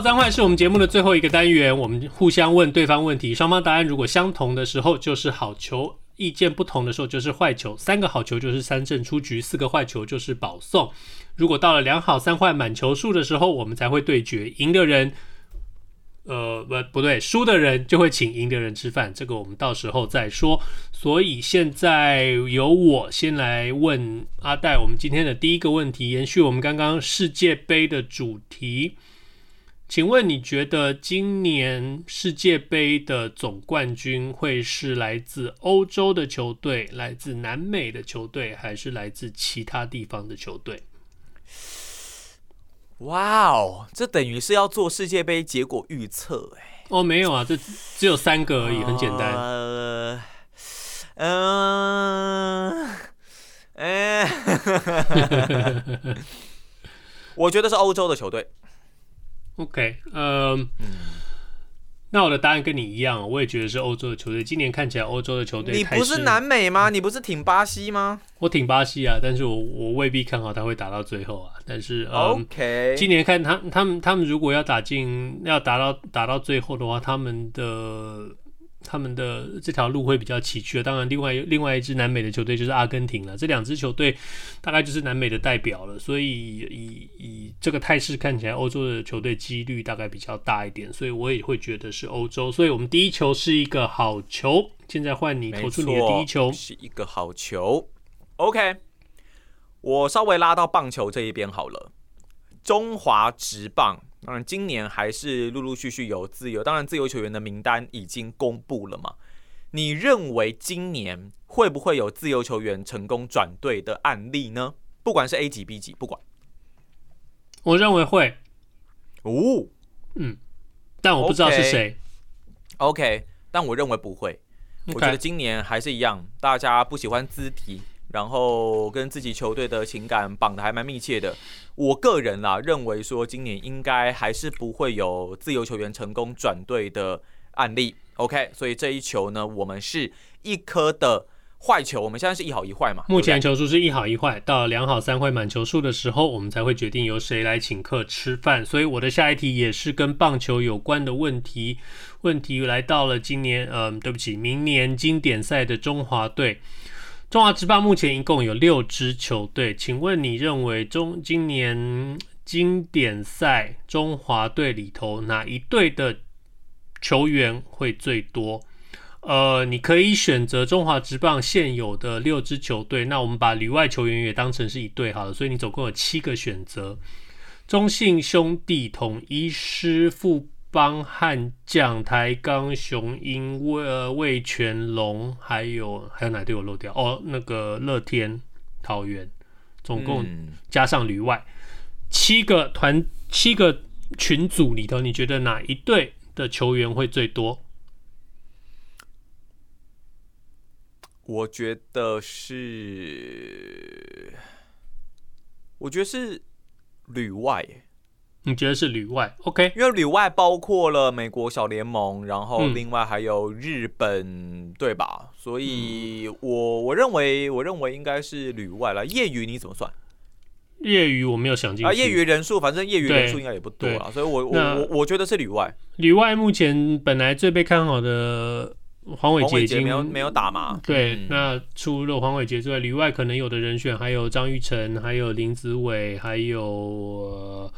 三坏是我们节目的最后一个单元，我们互相问对方问题，双方答案如果相同的时候就是好球，意见不同的时候就是坏球。三个好球就是三振出局，四个坏球就是保送。如果到了两好三坏满球数的时候，我们才会对决，赢的人，呃，不不对，输的人就会请赢的人吃饭，这个我们到时候再说。所以现在由我先来问阿戴，我们今天的第一个问题，延续我们刚刚世界杯的主题。请问你觉得今年世界杯的总冠军会是来自欧洲的球队、来自南美的球队，还是来自其他地方的球队？哇哦，这等于是要做世界杯结果预测哎！哦，没有啊，这只有三个而已，很简单。呃，嗯，哎，我觉得是欧洲的球队。OK，呃、嗯，那我的答案跟你一样，我也觉得是欧洲的球队。今年看起来欧洲的球队，你不是南美吗？你不是挺巴西吗？我挺巴西啊，但是我我未必看好他会打到最后啊。但是、嗯、OK，今年看他他们他们如果要打进要打到打到最后的话，他们的。他们的这条路会比较崎岖，当然，另外另外一支南美的球队就是阿根廷了。这两支球队大概就是南美的代表了，所以以以这个态势看起来，欧洲的球队几率大概比较大一点，所以我也会觉得是欧洲。所以我们第一球是一个好球，现在换你投出你的第一球，是一个好球。OK，我稍微拉到棒球这一边好了，中华职棒。当然，今年还是陆陆续续有自由。当然，自由球员的名单已经公布了嘛？你认为今年会不会有自由球员成功转队的案例呢？不管是 A 级、B 级，不管。我认为会。哦，嗯，但我不知道是谁。OK, 但我认为不会。Okay. 我觉得今年还是一样，大家不喜欢兹提。然后跟自己球队的情感绑得还蛮密切的。我个人啦，认为说今年应该还是不会有自由球员成功转队的案例。OK，所以这一球呢，我们是一颗的坏球。我们现在是一好一坏嘛？目前球数是一好一坏，到两好三坏满球数的时候，我们才会决定由谁来请客吃饭。所以我的下一题也是跟棒球有关的问题。问题来到了今年，嗯，对不起，明年经典赛的中华队。中华职棒目前一共有六支球队，请问你认为中今年经典赛中华队里头哪一队的球员会最多？呃，你可以选择中华职棒现有的六支球队，那我们把旅外球员也当成是一队好了，所以你总共有七个选择：中信兄弟、统一狮、富邦悍将、台钢雄鹰、呃魏全龙，还有还有哪队我漏掉？哦，那个乐天桃园，总共加上旅外、嗯、七个团七个群组里头，你觉得哪一队的球员会最多？我觉得是，我觉得是旅外。你觉得是旅外？OK，因为旅外包括了美国小联盟，然后另外还有日本，嗯、对吧？所以我我认为，我认为应该是旅外了。业余你怎么算？业余我没有想进去。啊，业余人数，反正业余人数应该也不多啊，所以我我我我觉得是旅外。旅外目前本来最被看好的黄伟杰已经没有没有打嘛？对，嗯、那除了黄伟杰之外，旅外可能有的人选还有张玉成，还有林子伟，还有。呃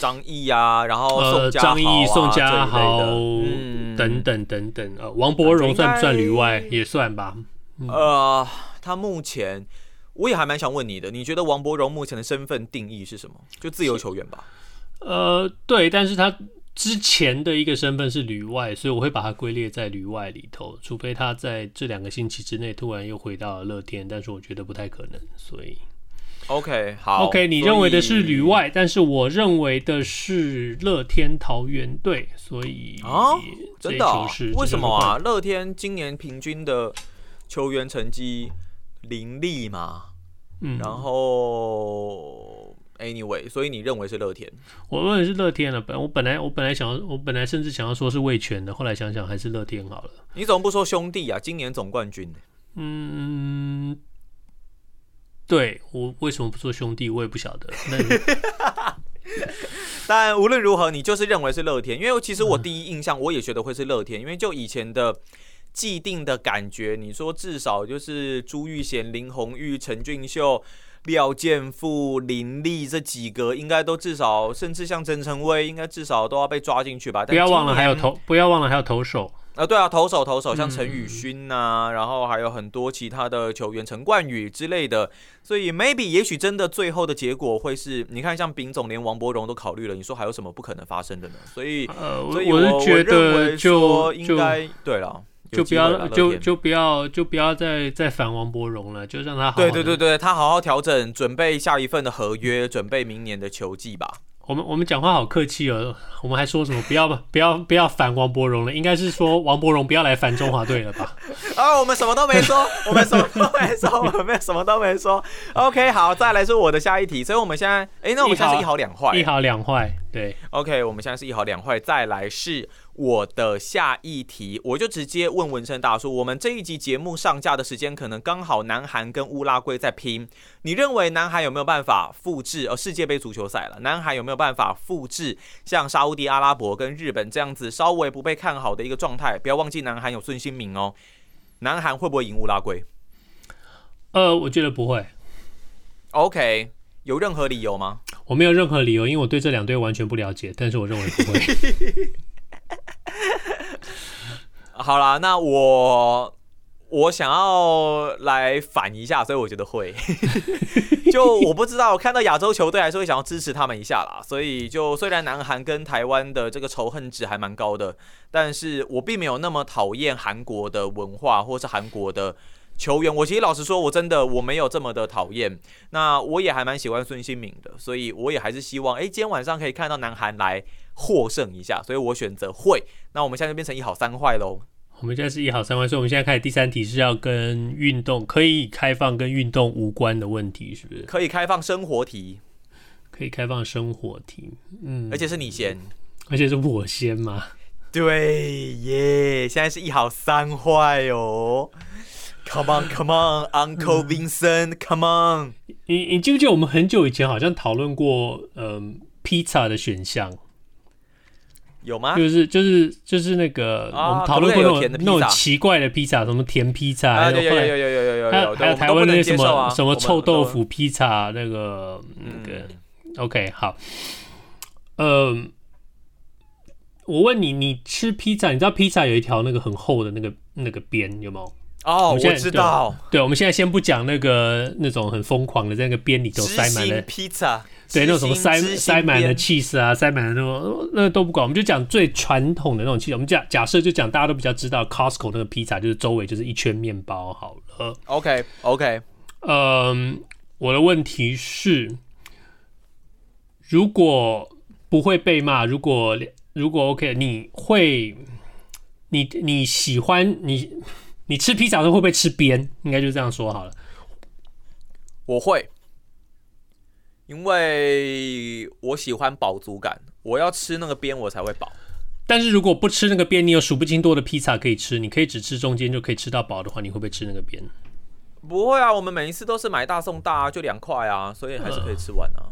张毅啊，然后宋张毅、宋佳豪等等等等，呃，王柏荣算不算旅外？也算吧。嗯、呃，他目前我也还蛮想问你的，你觉得王柏荣目前的身份定义是什么？就自由球员吧？呃，对，但是他之前的一个身份是旅外，所以我会把它归列在旅外里头，除非他在这两个星期之内突然又回到了乐天，但是我觉得不太可能，所以。OK，好。OK，你认为的是旅外，但是我认为的是乐天桃园队，所以啊，真的、哦？为什么啊？乐天今年平均的球员成绩凌厉嘛？嗯，然后 Anyway，所以你认为是乐天？我认为是乐天了。本我本来我本来想要，我本来甚至想要说是味全的，后来想想还是乐天好了。你怎么不说兄弟啊？今年总冠军。嗯。对，我为什么不做兄弟，我也不晓得。那但 无论如何，你就是认为是乐天，因为其实我第一印象我也觉得会是乐天，因为就以前的既定的感觉，你说至少就是朱玉贤、林红玉、陈俊秀、廖健富、林立这几个，应该都至少，甚至像曾成威，应该至少都要被抓进去吧。不要忘了还有投，不要忘了还有投手。啊，对啊，投手投手，像陈宇勋呐、啊嗯，然后还有很多其他的球员，陈冠宇之类的，所以 maybe 也许真的最后的结果会是，你看像丙总连王伯荣都考虑了，你说还有什么不可能发生的呢？所以，呃，所以我是觉得就应该对了，就不要就就不要就不要再再烦王伯荣了，就让他好好对对对对，他好好调整，准备下一份的合约，准备明年的球季吧。我们我们讲话好客气哦，我们还说什么不要不要不要反王柏荣了，应该是说王柏荣不要来反中华队了吧？啊，我们什么都没说，我们什么都没说，我们什么都没说。OK，好，再来是我的下一题，所以我们现在，哎，那我们现在是一好两坏，一好两坏，对，OK，我们现在是一好两坏，再来是。我的下一题，我就直接问文生大叔。我们这一集节目上架的时间，可能刚好南韩跟乌拉圭在拼。你认为南韩有没有办法复制？呃，世界杯足球赛了，南韩有没有办法复制像沙乌地阿拉伯跟日本这样子稍微不被看好的一个状态？不要忘记南韩有孙兴慜哦。南韩会不会赢乌拉圭？呃，我觉得不会。OK，有任何理由吗？我没有任何理由，因为我对这两队完全不了解。但是我认为不会。好啦，那我我想要来反一下，所以我觉得会。就我不知道，我看到亚洲球队还是会想要支持他们一下啦。所以就虽然南韩跟台湾的这个仇恨值还蛮高的，但是我并没有那么讨厌韩国的文化或是韩国的球员。我其实老实说，我真的我没有这么的讨厌。那我也还蛮喜欢孙兴敏的，所以我也还是希望，哎，今天晚上可以看到南韩来。获胜一下，所以我选择会。那我们现在就变成一好三坏喽。我们现在是一好三坏，所以我们现在开始第三题是要跟运动可以开放跟运动无关的问题，是不是？可以开放生活题，可以开放生活题，嗯，而且是你先，而且是我先吗？对耶，现在是一好三坏哦。Come on, come on, Uncle Vincent, come on。你你记不记得我们很久以前好像讨论过，嗯、呃，披萨的选项？有吗？就是就是就是那个我们讨论过那种那种奇怪的披萨，什么甜披萨，有有有有有有有，还有台湾那些什么什么臭豆腐披萨，那个那个 OK 好。嗯，我问你，你吃披萨，你知道披萨有一条那个很厚的那个那个边，有没有？哦，我知道。对，对，我们现在先不讲那个那种很疯狂的，在那个边里头塞满了披萨。对，那种什么塞塞满了起司啊，塞满了那种，那都不管，我们就讲最传统的那种起司。我们假假设就讲大家都比较知道，Costco 那个披萨就是周围就是一圈面包好了。OK OK，嗯，我的问题是，如果不会被骂，如果如果 OK，你会，你你喜欢你你吃披萨的时候会不会吃边？应该就这样说好了。我会。因为我喜欢饱足感，我要吃那个边我才会饱。但是如果不吃那个边，你有数不清多的披萨可以吃，你可以只吃中间就可以吃到饱的话，你会不会吃那个边？不会啊，我们每一次都是买大送大，就两块啊，所以还是可以吃完啊。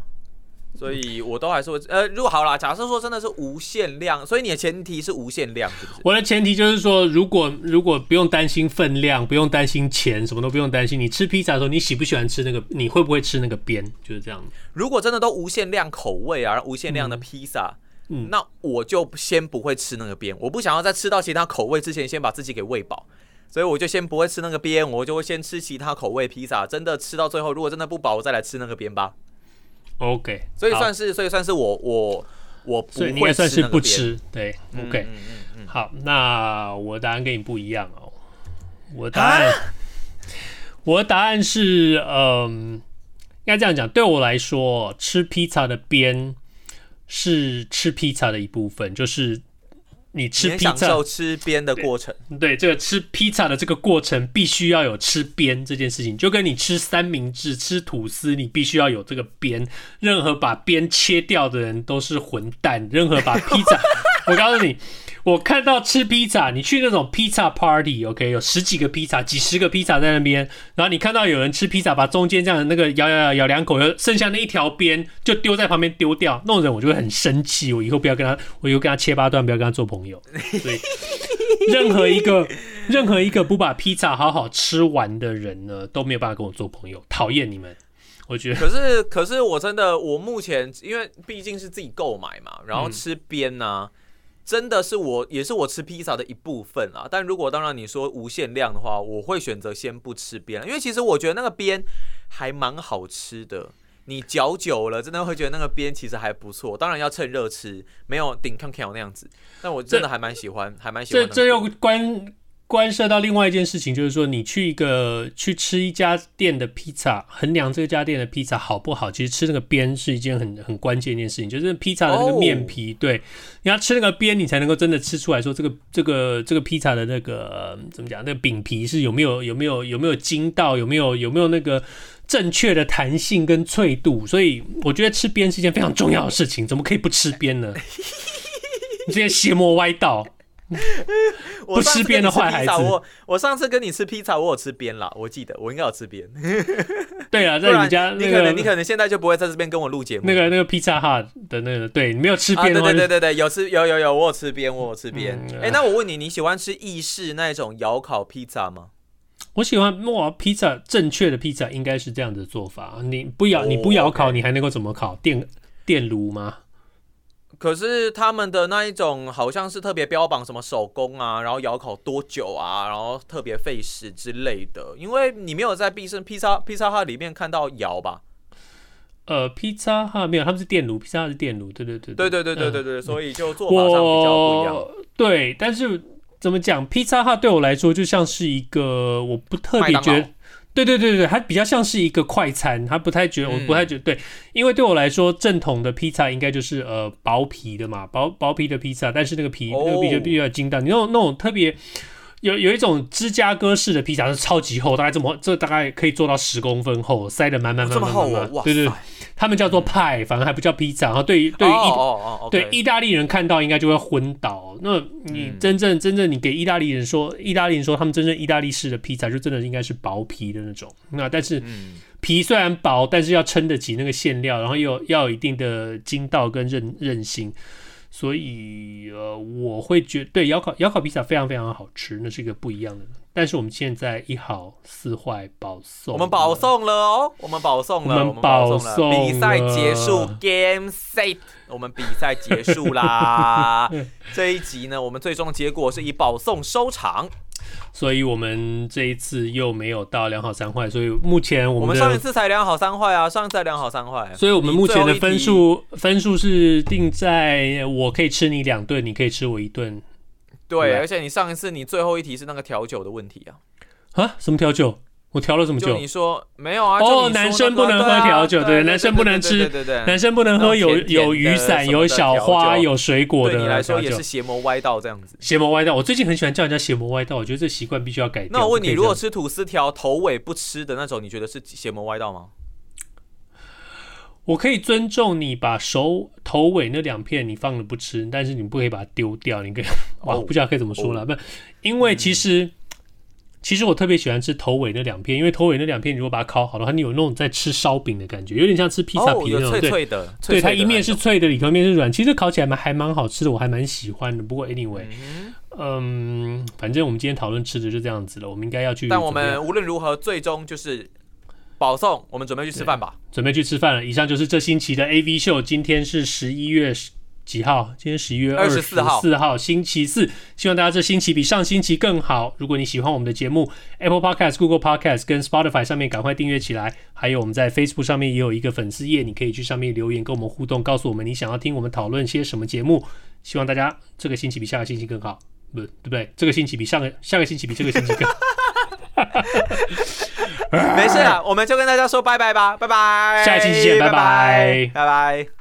呃所以，我都还是会呃，如果好啦，假设说真的是无限量，所以你的前提是无限量，是不是？我的前提就是说，如果如果不用担心分量，不用担心钱，什么都不用担心，你吃披萨的时候，你喜不喜欢吃那个？你会不会吃那个边？就是这样。如果真的都无限量口味啊，无限量的披萨，嗯，那我就先不会吃那个边，我不想要在吃到其他口味之前，先把自己给喂饱，所以我就先不会吃那个边，我就会先吃其他口味披萨。真的吃到最后，如果真的不饱，我再来吃那个边吧。OK，所以算是，所以算是我我我不会吃，所以你也算是不吃，对，OK，嗯嗯嗯，好，那我的答案跟你不一样哦，我的答案，我的答案是，嗯，应该这样讲，对我来说，吃披萨的边是吃披萨的一部分，就是。你吃披萨，吃边的过程。对，对这个吃披萨的这个过程，必须要有吃边这件事情，就跟你吃三明治、吃吐司，你必须要有这个边。任何把边切掉的人都是混蛋。任何把披萨，我告诉你。我看到吃披萨，你去那种披萨 party，OK，有十几个披萨，几十个披萨在那边，然后你看到有人吃披萨，把中间这样的那个咬咬咬咬两口，剩下那一条边就丢在旁边丢掉，那种人我就会很生气，我以后不要跟他，我以后跟他切八段，不要跟他做朋友。所以，任何一个任何一个不把披萨好好吃完的人呢，都没有办法跟我做朋友，讨厌你们。我觉得，可是可是我真的，我目前因为毕竟是自己购买嘛，然后吃边呢、真的是我，也是我吃披萨的一部分啊。但如果当然你说无限量的话，我会选择先不吃边，因为其实我觉得那个边还蛮好吃的。你嚼久了，真的会觉得那个边其实还不错。当然要趁热吃，没有顶康康那样子。但我真的还蛮喜欢，还蛮喜欢。这这又关。关涉到另外一件事情，就是说你去一个去吃一家店的披萨，衡量这家店的披萨好不好，其实吃那个边是一件很很关键一件事情，就是披萨的那个面皮，对，你要吃那个边，你才能够真的吃出来说这个这个这个披萨的那个怎么讲，那个饼皮是有没有有没有有没有筋道，有没有有没有那个正确的弹性跟脆度，所以我觉得吃边是一件非常重要的事情，怎么可以不吃边呢？你这些邪魔歪道。不吃边的坏孩子。我我上次跟你吃披萨，我有吃边啦，我记得我应该有吃边。对啊，在你家，你可能你可能现在就不会在这边跟我录节目。那个那个披萨哈的那个，对你没有吃边的话，对对对对，有吃有有有，我有吃边，我有吃边。哎，那我问你，你喜欢吃意式那种窑烤披萨吗？我喜欢哇，披萨正确的披萨应该是这样的做法，你不窑你不窑烤，你还能够怎么烤？电电炉吗？可是他们的那一种好像是特别标榜什么手工啊，然后窑烤多久啊，然后特别费时之类的。因为你没有在必胜披萨披萨哈里面看到窑吧？呃，披萨哈没有，他们是电炉，披萨是电炉，对对对，对对对对对对，所以就做法上比较不一样。对，但是怎么讲，披萨哈对我来说就像是一个我不特别觉得。对对对对，它比较像是一个快餐，它不太觉得，我不太觉得对，因为对我来说，正统的披萨应该就是呃薄皮的嘛，薄薄皮的披萨，但是那个皮那个皮就比较筋道，你那种那种特别有有一种芝加哥式的披萨是超级厚，大概这么这大概可以做到十公分厚，塞得满满满满满满，对对对。他们叫做派，反正还不叫披萨。然后对于对于意对意大利人看到应该就会昏倒。那你真正真正你给意大利人说，意大利人说他们真正意大利式的披萨就真的应该是薄皮的那种。那但是皮虽然薄，但是要撑得起那个馅料，然后又要有一定的筋道跟韧韧性。所以呃，我会觉得对窑烤窑烤披萨非常非常好吃，那是一个不一样的。但是我们现在一好四坏保送，我们保送了哦，我们保送了，我们保送了，比赛结束，Game Set，我们比赛结束啦。这一集呢，我们最终的结果是以保送收场，所以我们这一次又没有到两好三坏，所以目前我们，我们上一次才两好三坏啊，上一次才两好三坏，所以我们目前的分数分数是定在我可以吃你两顿，你可以吃我一顿。对，而且你上一次你最后一题是那个调酒的问题啊？啊？什么调酒？我调了这么久？你说没有啊？哦，男生不能喝调酒，对，男生不能吃，对对对，男生不能喝有有雨伞、有小花、有水果的。对你来说也是邪魔歪道这样子。邪魔歪道，我最近很喜欢叫人家邪魔歪道，我觉得这习惯必须要改掉。那我问你，如果吃吐司条头尾不吃的那种，你觉得是邪魔歪道吗？我可以尊重你把手头尾那两片你放了不吃，但是你不可以把它丢掉。你可以，哇，不知道可以怎么说了，不，因为其实其实我特别喜欢吃头尾那两片，因为头尾那两片如果把它烤好的话，你有那种在吃烧饼的感觉，有点像吃披萨皮那种，脆脆的。对，它一面是脆的，里头面是软，其实烤起来蛮还蛮好吃的，我还蛮喜欢的。不过 anyway，嗯，反正我们今天讨论吃的就这样子了，我们应该要去。但我们无论如何，最终就是。保送，我们准备去吃饭吧。准备去吃饭了。以上就是这星期的 AV 秀。今天是十一月几号？今天十一月二十四号，四号星期四。希望大家这星期比上星期更好。如果你喜欢我们的节目，Apple Podcast、Google Podcast 跟 Spotify 上面赶快订阅起来。还有我们在 Facebook 上面也有一个粉丝页，你可以去上面留言跟我们互动，告诉我们你想要听我们讨论些什么节目。希望大家这个星期比下个星期更好，不对不对？这个星期比上个下个星期比这个星期更好。没事是啊，我们就跟大家说拜拜吧，拜拜，下一期见，拜拜，拜拜。